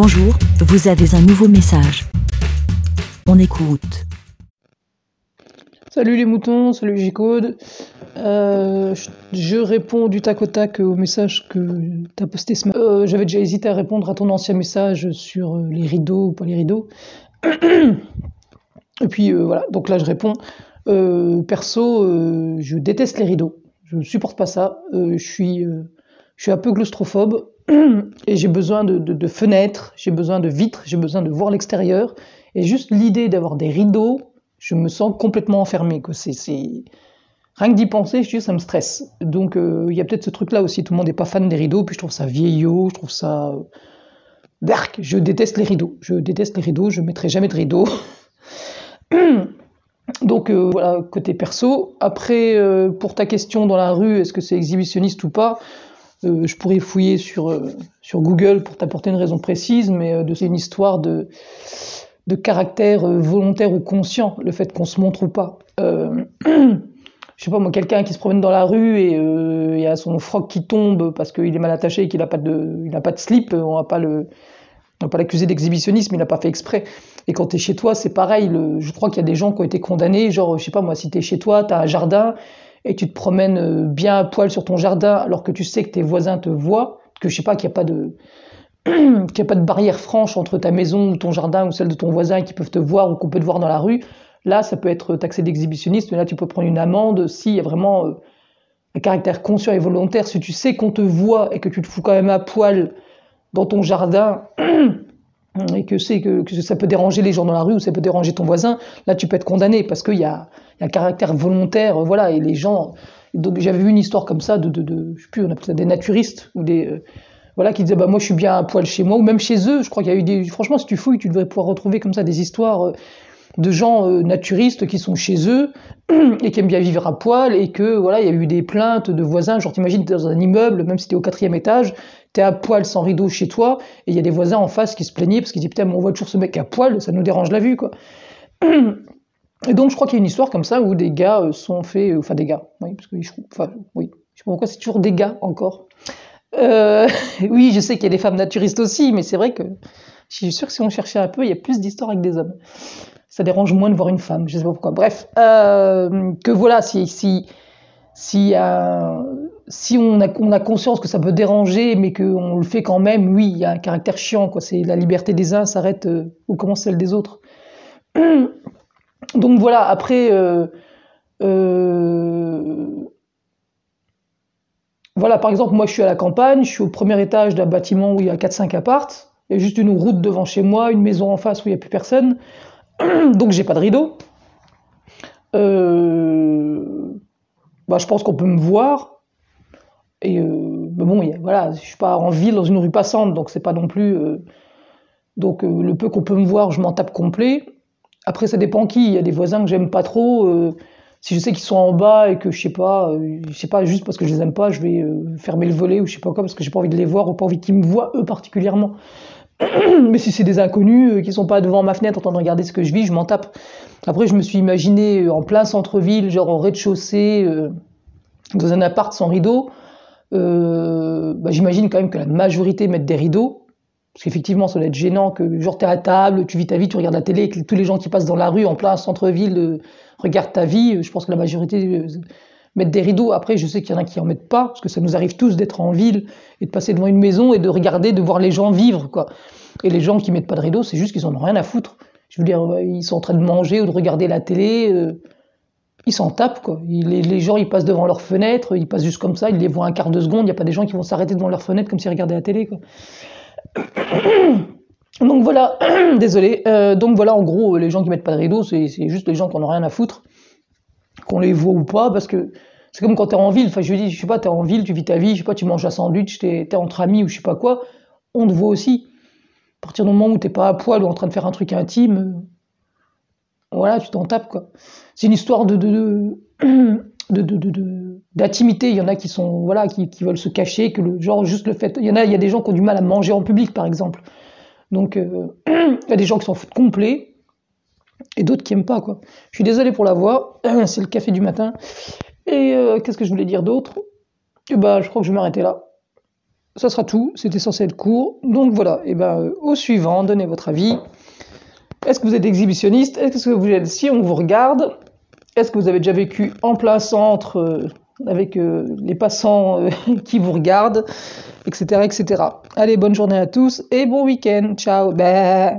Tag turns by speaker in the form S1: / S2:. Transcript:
S1: Bonjour, vous avez un nouveau message. On écoute.
S2: Salut les moutons, salut G-Code. Euh, je réponds du tac au tac au message que tu as posté ce matin. Euh, J'avais déjà hésité à répondre à ton ancien message sur euh, les rideaux ou pas les rideaux. Et puis voilà, donc là je réponds. Perso, je déteste les rideaux. Je ne supporte pas ça. je, suis, je suis un peu claustrophobe et j'ai besoin de, fenêtres, j'ai besoin de vitres, j'ai besoin de voir l'extérieur. Et juste l'idée d'avoir des rideaux, je me sens complètement enfermé. C'est, c'est... Rien que d'y penser, je dis, ça me stresse. Donc il y a peut-être ce truc-là aussi. Tout le monde n'est pas fan des rideaux, puis je trouve ça vieillot, je trouve ça. Dark, je déteste les rideaux. Je déteste les rideaux, je ne mettrai jamais de rideaux. Donc euh, voilà, côté perso. Après, euh, pour ta question dans la rue, est-ce que c'est exhibitionniste ou pas? Euh, Je pourrais fouiller sur, euh, sur Google pour t'apporter une raison précise, mais euh, c'est une histoire de, de caractère volontaire ou conscient, le fait qu'on se montre ou pas. je sais pas moi, quelqu'un qui se promène dans la rue et il y a son froc qui tombe parce qu'il est mal attaché et qu'il n'a pas, de, pas de slip, on va pas le on va pas l'accuser d'exhibitionnisme, il n'a pas fait exprès. Et quand tu es chez toi, c'est pareil. Je crois qu'il y a des gens qui ont été condamnés, genre, je sais pas moi, si tu es chez toi, tu as un jardin et tu te promènes bien à poil sur ton jardin alors que tu sais que tes voisins te voient, que je sais pas qu'il n'y a pas de qu'il a pas de barrière franche entre ta maison ou ton jardin ou celle de ton voisin qui peuvent te voir ou qu'on peut te voir dans la rue, là, ça peut être taxé d'exhibitionniste, mais là, tu peux prendre une amende s'il y a vraiment euh, un caractère conscient et volontaire. Si tu sais qu'on te voit et que tu te fous quand même à poil dans ton jardin et que c'est que, ça peut déranger les gens dans la rue ou ça peut déranger ton voisin, là tu peux être condamné parce qu'il y a, y a, un caractère volontaire, voilà, et les gens. J'avais vu une histoire comme ça de, de, de je sais plus, on appelle ça des naturistes ou des euh, voilà qui disaient bah moi je suis bien à poil chez moi ou même chez eux. Je crois qu'il y a eu des, franchement si tu fouilles, tu devrais pouvoir retrouver comme ça des histoires. Euh, de gens euh, naturistes qui sont chez eux et qui aiment bien vivre à poil et que voilà il y a eu des plaintes de voisins. Genre t'imagines t'es dans un immeuble même si t'es au quatrième étage t'es à poil sans rideau chez toi et il y a des voisins en face qui se plaignaient parce qu'ils disaient putain mais on voit toujours ce mec à poil ça nous dérange la vue quoi. Et donc je crois qu'il y a une histoire comme ça où des gars euh, sont faits enfin des gars oui parce que je enfin oui je sais pas pourquoi c'est toujours des gars encore. Euh, oui je sais qu'il y a des femmes naturistes aussi mais c'est vrai que je suis sûr que si on cherchait un peu il y a plus d'histoires avec des hommes ça dérange moins de voir une femme, je sais pas pourquoi. Bref, euh, que voilà, si si si, euh, on, a, on a conscience que ça peut déranger, mais qu'on le fait quand même, oui, il y a un caractère chiant, quoi. C'est la liberté des uns s'arrête euh, où commence celle des autres. Donc voilà. Après, voilà, par exemple, moi, je suis à la campagne, je suis au premier étage d'un bâtiment où il y a 4-5 appartes. Il y a juste une route devant chez moi, une maison en face où il n'y a plus personne. donc j'ai pas de rideau. Euh, bah, je pense qu'on peut me voir. Et euh, mais bon, voilà, je suis pas en ville dans une rue passante, donc c'est pas non plus. Euh, donc le peu qu'on peut me voir, je m'en tape complet. Après, ça dépend qui. Il y a des voisins que j'aime pas trop. Si je sais qu'ils sont en bas et que je sais pas, je sais pas, juste parce que je les aime pas, je vais fermer le volet ou je sais pas quoi parce que j'ai pas envie de les voir ou pas envie qu'ils me voient eux particulièrement. Mais si c'est des inconnus euh, qui sont pas devant ma fenêtre en train de regarder ce que je vis, je m'en tape. Après, je me suis imaginé euh, en plein centre-ville, genre au rez-de-chaussée, euh, dans un appart sans rideau. Bah, J'imagine quand même que la majorité mettent des rideaux. Parce qu'effectivement, ça doit être gênant que, genre, t'es à table, tu vis ta vie, tu regardes la télé, que tous les gens qui passent dans la rue en plein centre-ville regardent ta vie. Je pense que la majorité euh, mettent des rideaux. Après, je sais qu'il y en a qui en mettent pas, parce que ça nous arrive tous d'être en ville et de passer devant une maison et de regarder, de voir les gens vivre, quoi. Et les gens qui mettent pas de rideaux, c'est juste qu'ils en ont rien à foutre. Je veux dire, ils sont en train de manger ou de regarder la télé, euh, ils s'en tapent, quoi. Les, les, gens, ils passent devant leur fenêtre, ils passent juste comme ça, ils les voient un quart de seconde, il n'y a pas des gens qui vont s'arrêter devant leur fenêtre comme s'ils regardaient la télé, quoi. Donc voilà, désolé. Euh, donc voilà, en gros, les gens qui mettent pas de rideaux, c'est juste les gens qui en ont rien à foutre qu'on les voit ou pas, parce que c'est comme quand t'es en ville, enfin je dis, je sais pas, t'es en ville, tu vis ta vie, je sais pas, tu manges un sandwich, t'es es entre amis ou je sais pas quoi, on te voit aussi. À partir du moment où t'es pas à poil ou en train de faire un truc intime, voilà, tu t'en tapes quoi. C'est une histoire de de de, d'intimité. Il y en a qui sont voilà, qui, qui veulent se cacher, que le genre juste le fait. Il y en a, il y a des gens qui ont du mal à manger en public par exemple. Donc euh, il y a des gens qui s'en foutent complet et d'autres qui aiment pas quoi. Je suis désolé pour la voix, c'est le café du matin. Et euh, qu'est-ce que je voulais dire d'autre? Bah, je crois que je vais m'arrêter là. ça sera tout. C'était censé être court. Donc voilà, et ben euh, au suivant, donnez votre avis. Est-ce que vous êtes exhibitionniste? Est-ce que vous êtes si on vous regarde Est-ce que vous avez déjà vécu en plein centre euh, avec les passants qui vous regardent, etc., etc. Allez, bonne journée à tous et bon week-end. Ciao. Bah.